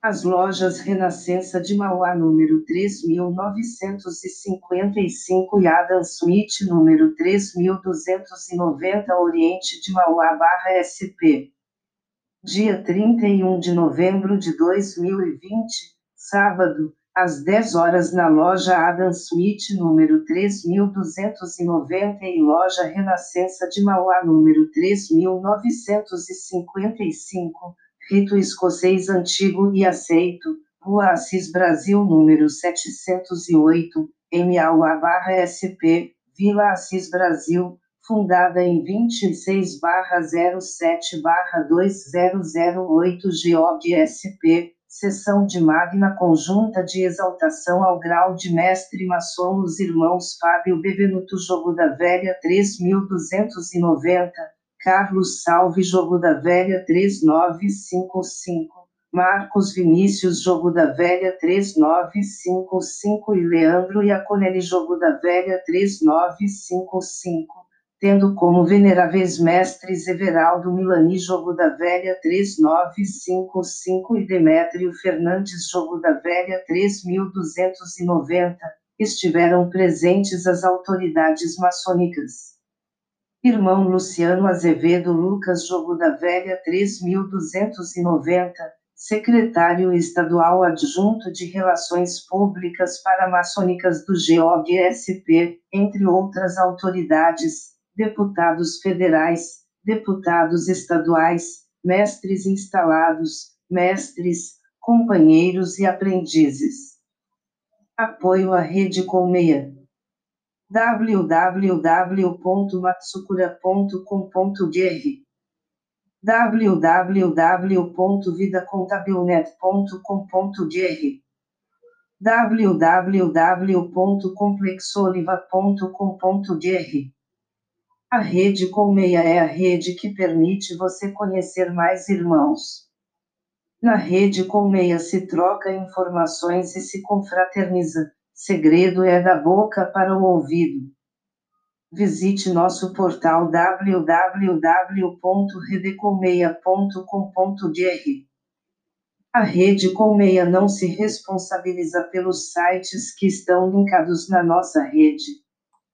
As lojas Renascença de Mauá número 3955 e Adam Smith número 3290 Oriente de Mauá barra SP. Dia 31 de novembro de 2020, sábado, às 10 horas na loja Adam Smith número 3290 e loja Renascença de Mauá número 3955 Rito Escocês Antigo e Aceito, Rua Assis Brasil número 708, MAUA-SP, Vila Assis Brasil, fundada em 26-07-2008 GOG SP, sessão de magna conjunta de exaltação ao grau de mestre maçom os irmãos Fábio Bevenuto Jogo da Velha 3290, Carlos Salve Jogo da Velha 3955, Marcos Vinícius Jogo da Velha 3955 e Leandro Iaconelli Jogo da Velha 3955, tendo como veneráveis mestres Everaldo Milani Jogo da Velha 3955 e Demétrio Fernandes Jogo da Velha 3290, estiveram presentes as autoridades maçônicas. Irmão Luciano Azevedo Lucas Jogo da Velha 3290, Secretário Estadual Adjunto de Relações Públicas para Maçônicas do GOG-SP, entre outras autoridades, deputados federais, deputados estaduais, mestres instalados, mestres, companheiros e aprendizes. Apoio à Rede Colmeia www.matsukura.com.br www.vidacontabilnet.com.br www.complexoliva.com.br A rede Colmeia é a rede que permite você conhecer mais irmãos. Na rede Colmeia se troca informações e se confraterniza Segredo é da boca para o ouvido. Visite nosso portal www.redecolmeia.com.br. A Rede Colmeia não se responsabiliza pelos sites que estão linkados na nossa rede.